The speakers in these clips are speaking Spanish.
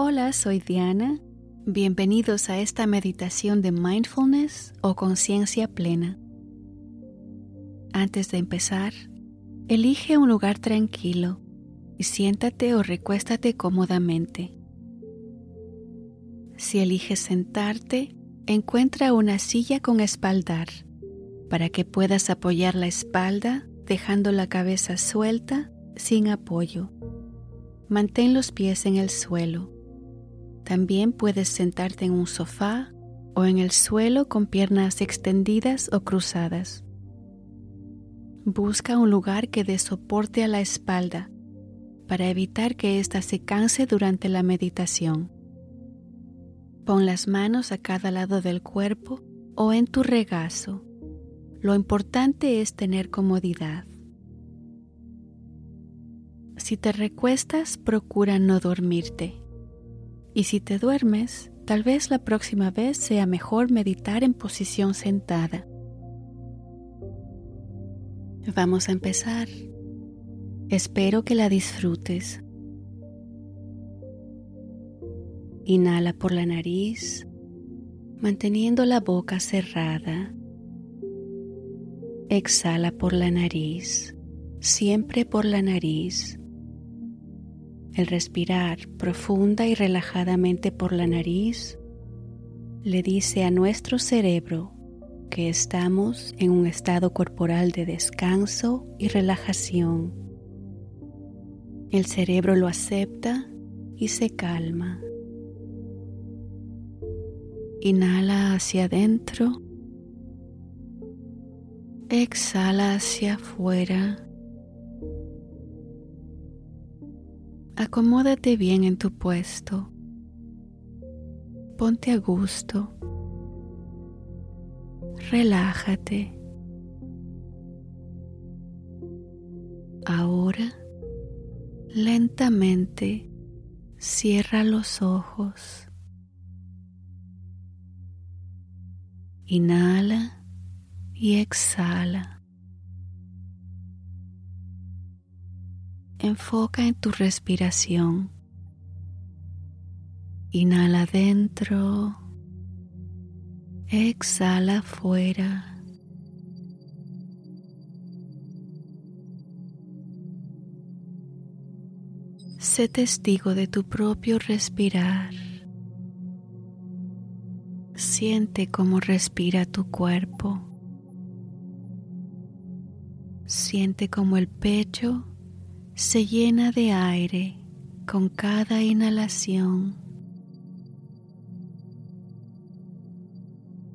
Hola, soy Diana. Bienvenidos a esta meditación de mindfulness o conciencia plena. Antes de empezar, elige un lugar tranquilo y siéntate o recuéstate cómodamente. Si eliges sentarte, encuentra una silla con espaldar para que puedas apoyar la espalda dejando la cabeza suelta sin apoyo. Mantén los pies en el suelo. También puedes sentarte en un sofá o en el suelo con piernas extendidas o cruzadas. Busca un lugar que dé soporte a la espalda para evitar que ésta se canse durante la meditación. Pon las manos a cada lado del cuerpo o en tu regazo. Lo importante es tener comodidad. Si te recuestas, procura no dormirte. Y si te duermes, tal vez la próxima vez sea mejor meditar en posición sentada. Vamos a empezar. Espero que la disfrutes. Inhala por la nariz, manteniendo la boca cerrada. Exhala por la nariz, siempre por la nariz. El respirar profunda y relajadamente por la nariz le dice a nuestro cerebro que estamos en un estado corporal de descanso y relajación. El cerebro lo acepta y se calma. Inhala hacia adentro. Exhala hacia afuera. Acomódate bien en tu puesto. Ponte a gusto. Relájate. Ahora, lentamente, cierra los ojos. Inhala y exhala. Enfoca en tu respiración. Inhala dentro. Exhala afuera. Sé testigo de tu propio respirar. Siente cómo respira tu cuerpo. Siente cómo el pecho se llena de aire con cada inhalación.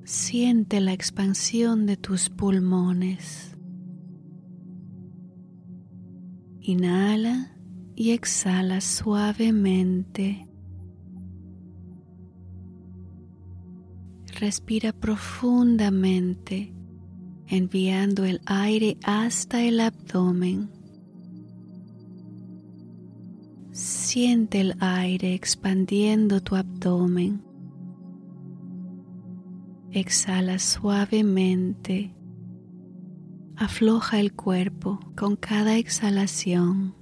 Siente la expansión de tus pulmones. Inhala y exhala suavemente. Respira profundamente, enviando el aire hasta el abdomen. Siente el aire expandiendo tu abdomen. Exhala suavemente. Afloja el cuerpo con cada exhalación.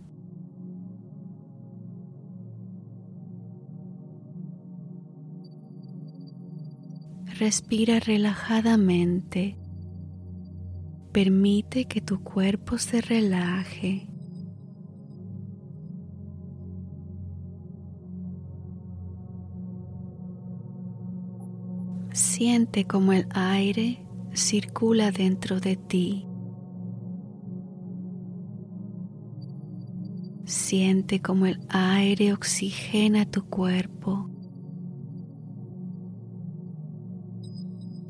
Respira relajadamente. Permite que tu cuerpo se relaje. Siente como el aire circula dentro de ti. Siente como el aire oxigena tu cuerpo.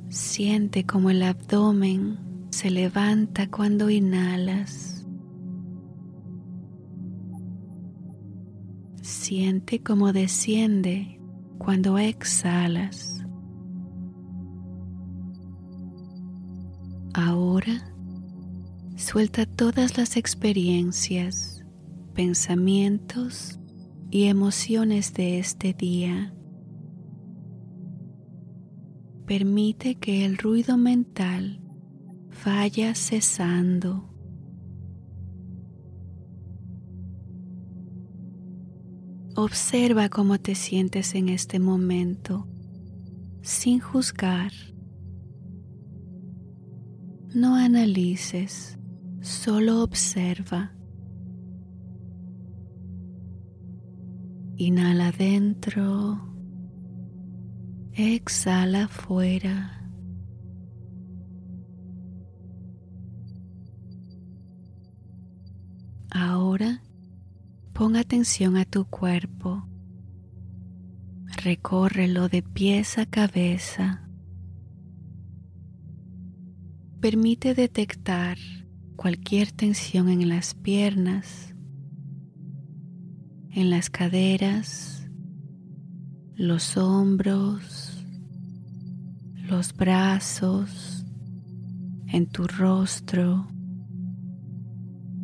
Siente como el abdomen se levanta cuando inhalas. Siente como desciende cuando exhalas. Ahora suelta todas las experiencias, pensamientos y emociones de este día permite que el ruido mental vaya cesando. Observa cómo te sientes en este momento sin juzgar. No analices, solo observa. Inhala adentro, exhala afuera. Ahora pon atención a tu cuerpo. Recórrelo de pies a cabeza. Permite detectar cualquier tensión en las piernas, en las caderas, los hombros, los brazos, en tu rostro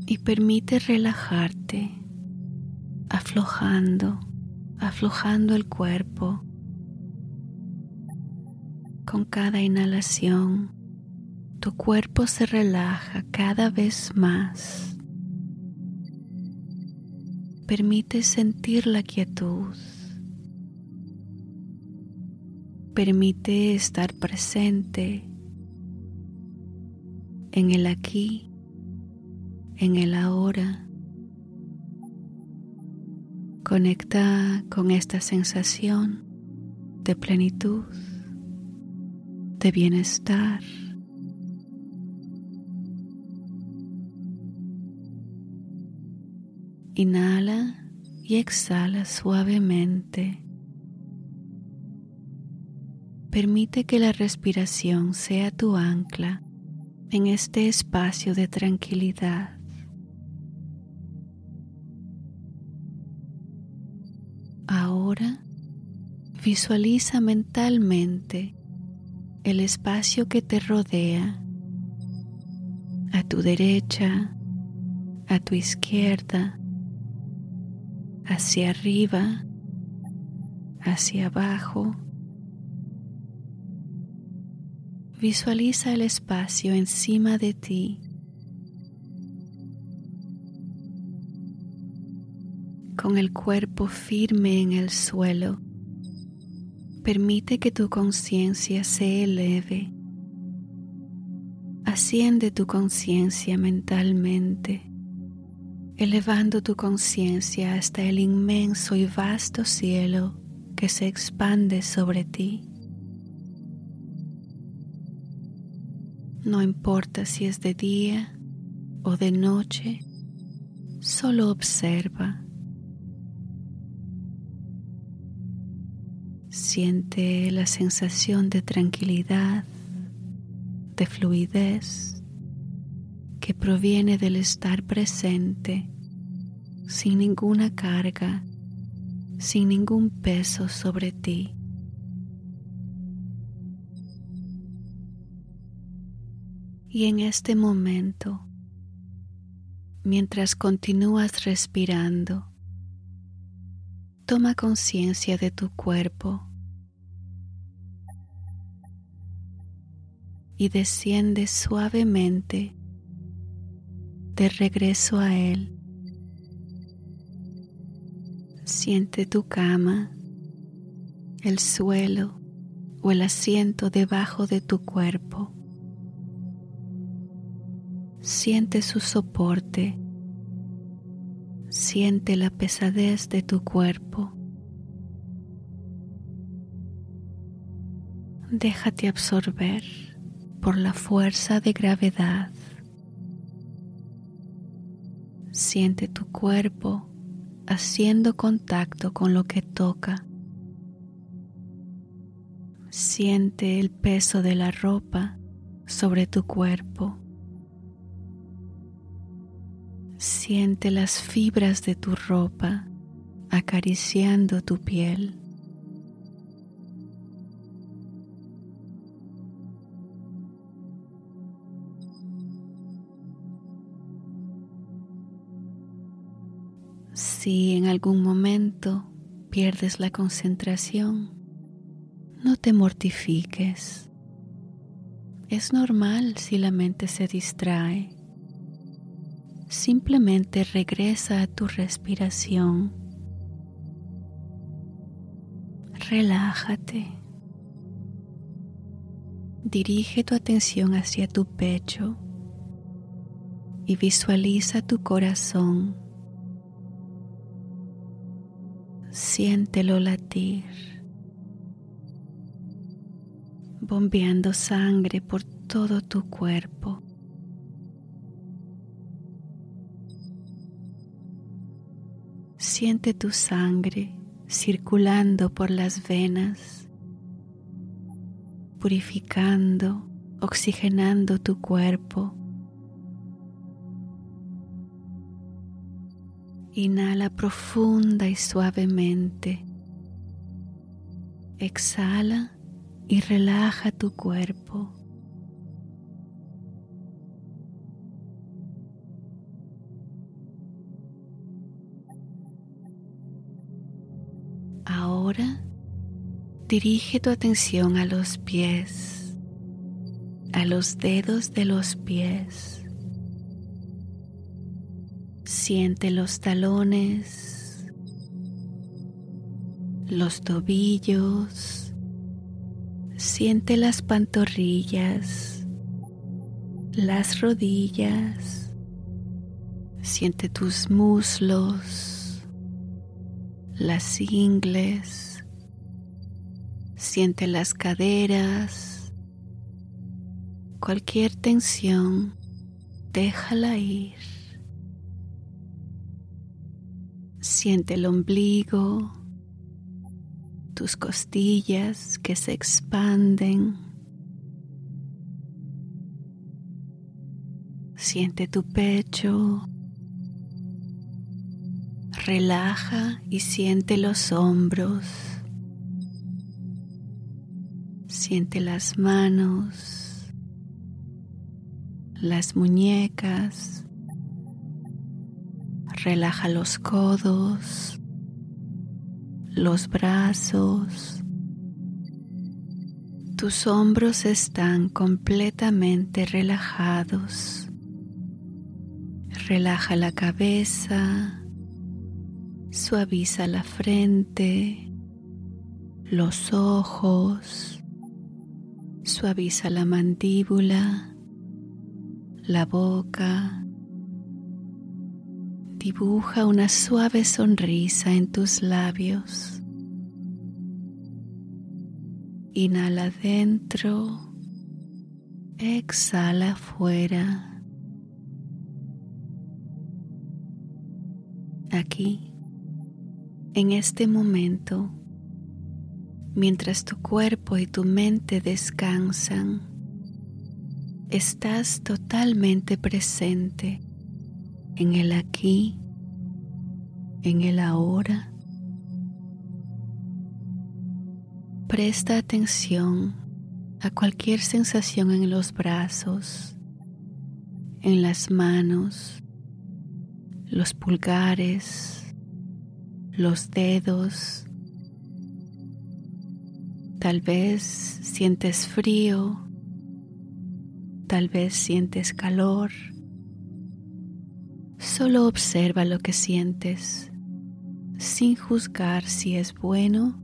y permite relajarte, aflojando, aflojando el cuerpo. Con cada inhalación, tu cuerpo se relaja cada vez más. Permite sentir la quietud. Permite estar presente en el aquí en el ahora. Conecta con esta sensación de plenitud, de bienestar. Inhala y exhala suavemente. Permite que la respiración sea tu ancla en este espacio de tranquilidad. Ahora visualiza mentalmente el espacio que te rodea, a tu derecha, a tu izquierda, hacia arriba, hacia abajo. Visualiza el espacio encima de ti con el cuerpo firme en el suelo, permite que tu conciencia se eleve. Asciende tu conciencia mentalmente, elevando tu conciencia hasta el inmenso y vasto cielo que se expande sobre ti. No importa si es de día o de noche, solo observa Siente la sensación de tranquilidad, de fluidez que proviene del estar presente sin ninguna carga, sin ningún peso sobre ti. Y en este momento, mientras continúas respirando, toma conciencia de tu cuerpo y desciende suavemente de regreso a Él. Siente tu cama, el suelo o el asiento debajo de tu cuerpo. Siente su soporte. Siente la pesadez de tu cuerpo. Déjate absorber por la fuerza de gravedad. Siente tu cuerpo haciendo contacto con lo que toca. Siente el peso de la ropa sobre tu cuerpo. Siente las fibras de tu ropa acariciando tu piel. Si en algún momento pierdes la concentración, no te mortifiques. Es normal si la mente se distrae. Simplemente regresa a tu respiración relájate. Dirige tu atención hacia tu pecho y visualiza tu corazón. Siéntelo latir, bombeando sangre por todo tu cuerpo. Siente tu sangre circulando por las venas, purificando, oxigenando tu cuerpo. Inhala profunda y suavemente. Exhala y relaja tu cuerpo. Ahora dirige tu atención a los pies, a los dedos de los pies. Siente los talones, los tobillos, siente las pantorrillas, las rodillas, siente tus muslos, las ingles, siente las caderas, cualquier tensión, déjala ir. Siente el ombligo, tus costillas que se expanden. Siente tu pecho. Relaja y siente los hombros. Siente las manos, las muñecas, Relaja los codos, los brazos. Tus hombros están completamente relajados. Relaja la cabeza, suaviza la frente, los ojos, suaviza la mandíbula, la boca Dibuja una suave sonrisa en tus labios. Inhala dentro, exhala afuera. Aquí, en este momento, mientras tu cuerpo y tu mente descansan, estás totalmente presente en el aquí, en el ahora. Presta atención a cualquier sensación en los brazos, en las manos, los pulgares, los dedos. Tal vez sientes frío, tal vez sientes calor. Solo observa lo que sientes sin juzgar si es bueno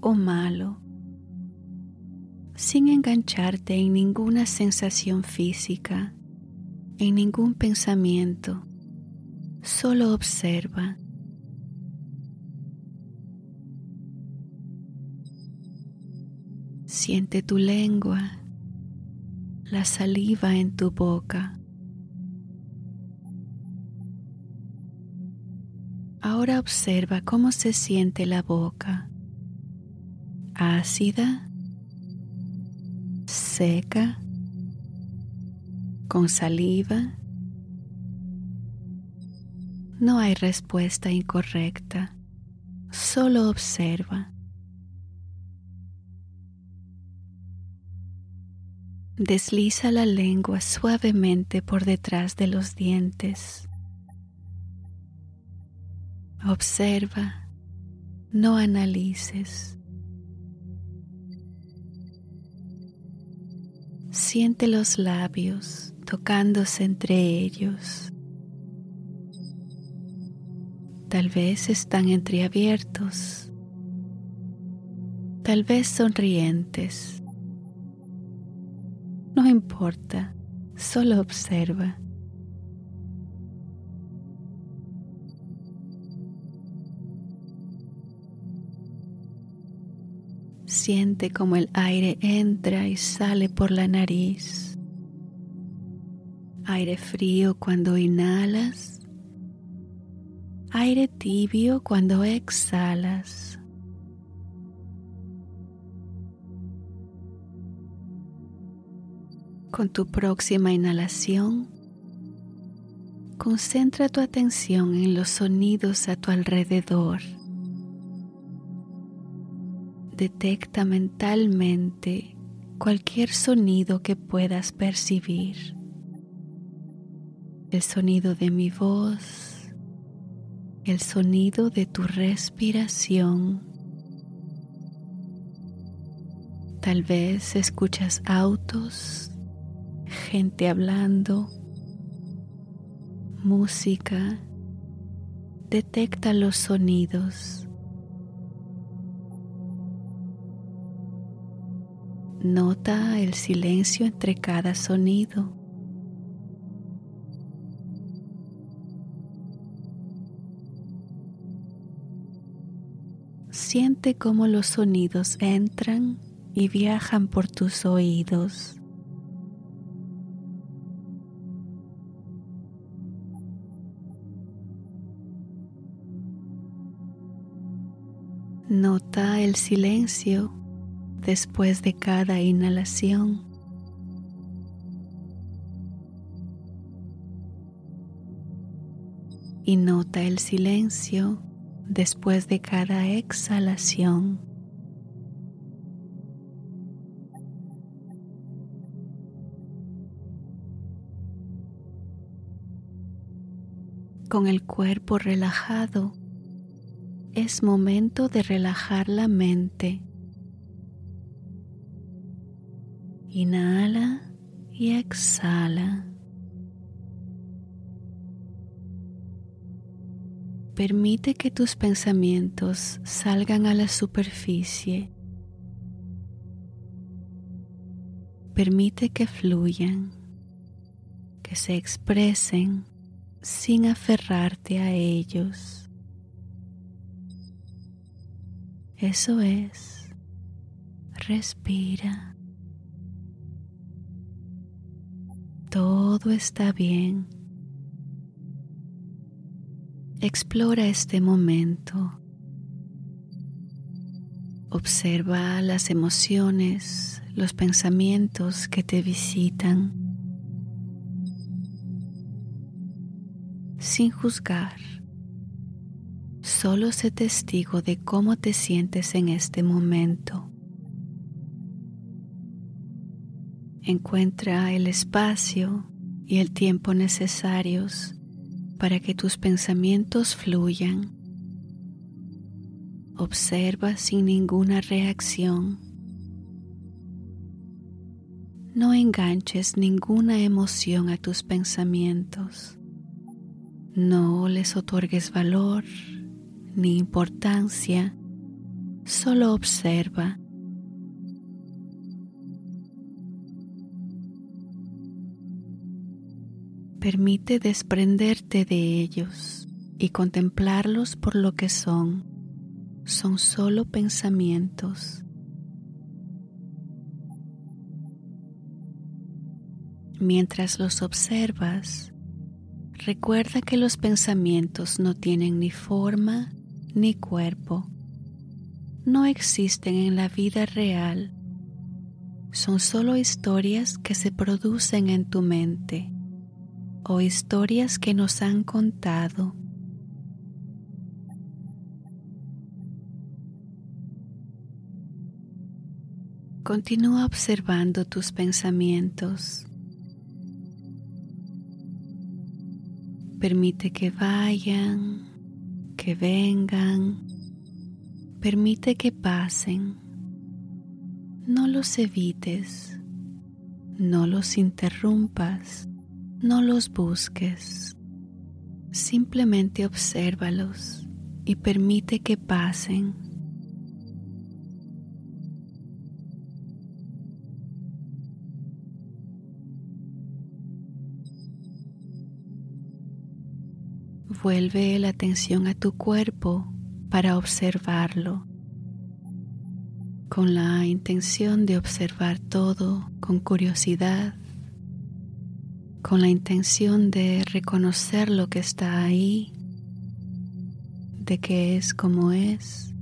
o malo, sin engancharte en ninguna sensación física, en ningún pensamiento. Solo observa. Siente tu lengua, la saliva en tu boca. Ahora observa cómo se siente la boca. Ácida, seca, con saliva. No hay respuesta incorrecta, solo observa. Desliza la lengua suavemente por detrás de los dientes. Observa, no analices. Siente los labios tocándose entre ellos. Tal vez están entreabiertos. tal vez sonrientes. No importa, solo observa. Siente como el aire entra y sale por la nariz. Aire frío cuando inhalas. Aire tibio cuando exhalas. Con tu próxima inhalación, concentra tu atención en los sonidos a tu alrededor detecta mentalmente cualquier sonido que puedas percibir. El sonido de mi voz, el sonido de tu respiración. Tal vez escuchas autos, gente hablando, música. Detecta los sonidos. Nota el silencio entre cada sonido. Siente cómo los sonidos entran y viajan por tus oídos. Nota el silencio después de cada inhalación. Y nota el silencio después de cada exhalación. Con el cuerpo relajado, es momento de relajar la mente Inhala y exhala. Permite que tus pensamientos salgan a la superficie. Permite que fluyan, que se expresen sin aferrarte a ellos. Eso es. Respira. Todo está bien. Explora este momento. Observa las emociones, los pensamientos que te visitan sin juzgar. Solo sé testigo de cómo te sientes en este momento. Encuentra el espacio y el tiempo necesarios para que tus pensamientos fluyan. Observa sin ninguna reacción. No enganches ninguna emoción a tus pensamientos. No les otorgues valor ni importancia. Solo observa Permite desprenderte de ellos y contemplarlos por lo que son. Son solo pensamientos. Mientras los observas, recuerda que los pensamientos no tienen ni forma ni cuerpo. No existen en la vida real. Son solo historias que se producen en tu mente o historias que nos han contado. Continúa observando tus pensamientos. Permite que vayan, que vengan. Permite que pasen. No los evites. No los interrumpas. No los busques, simplemente obsérvalos y permite que pasen. Vuelve la atención a tu cuerpo para observarlo, con la intención de observar todo con curiosidad con la intención de reconocer lo que está ahí, de que es como es.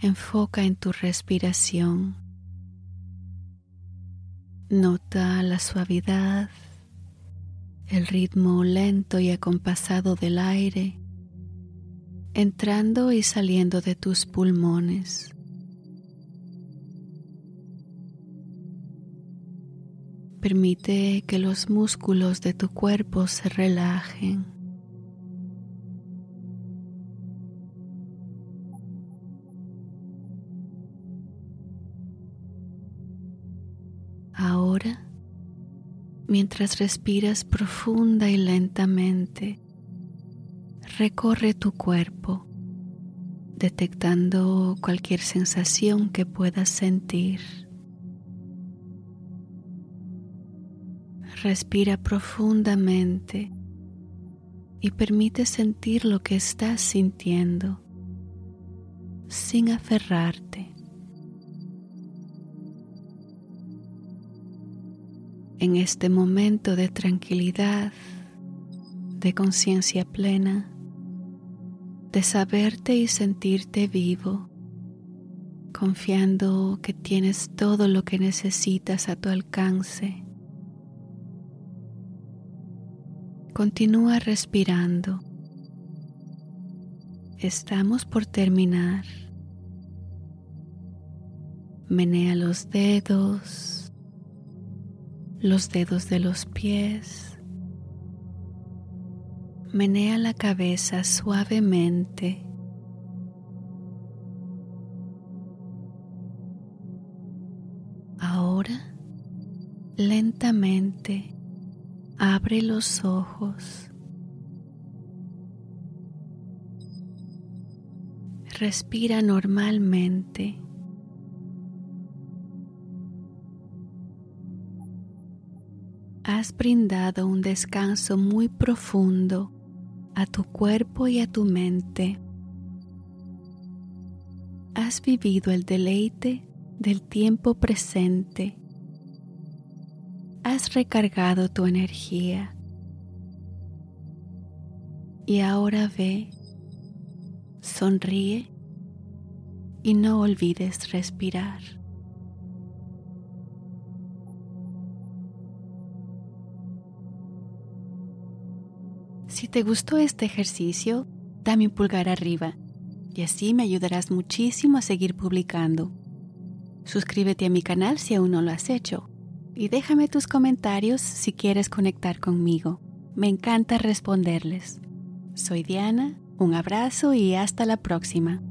Enfoca en tu respiración. Nota la suavidad, el ritmo lento y acompasado del aire entrando y saliendo de tus pulmones. Permite que los músculos de tu cuerpo se relajen. Ahora, mientras respiras profunda y lentamente, recorre tu cuerpo, detectando cualquier sensación que puedas sentir. Respira profundamente y permite sentir lo que estás sintiendo sin aferrarte. en este momento de tranquilidad, de conciencia plena, de saberte y sentirte vivo, confiando que tienes todo lo que necesitas a tu alcance. Continúa respirando. Estamos por terminar. Menea los dedos los dedos de los pies. Menea la cabeza suavemente. Ahora, lentamente, abre los ojos. Respira normalmente. has brindado un descanso muy profundo a tu cuerpo y a tu mente. Has vivido el deleite del tiempo presente. Has recargado tu energía. Y ahora ve, sonríe y no olvides respirar. Si te gustó este ejercicio, dame un pulgar arriba y así me ayudarás muchísimo a seguir publicando. Suscríbete a mi canal si aún no lo has hecho y déjame tus comentarios si quieres conectar conmigo. Me encanta responderles. Soy Diana, un abrazo y hasta la próxima.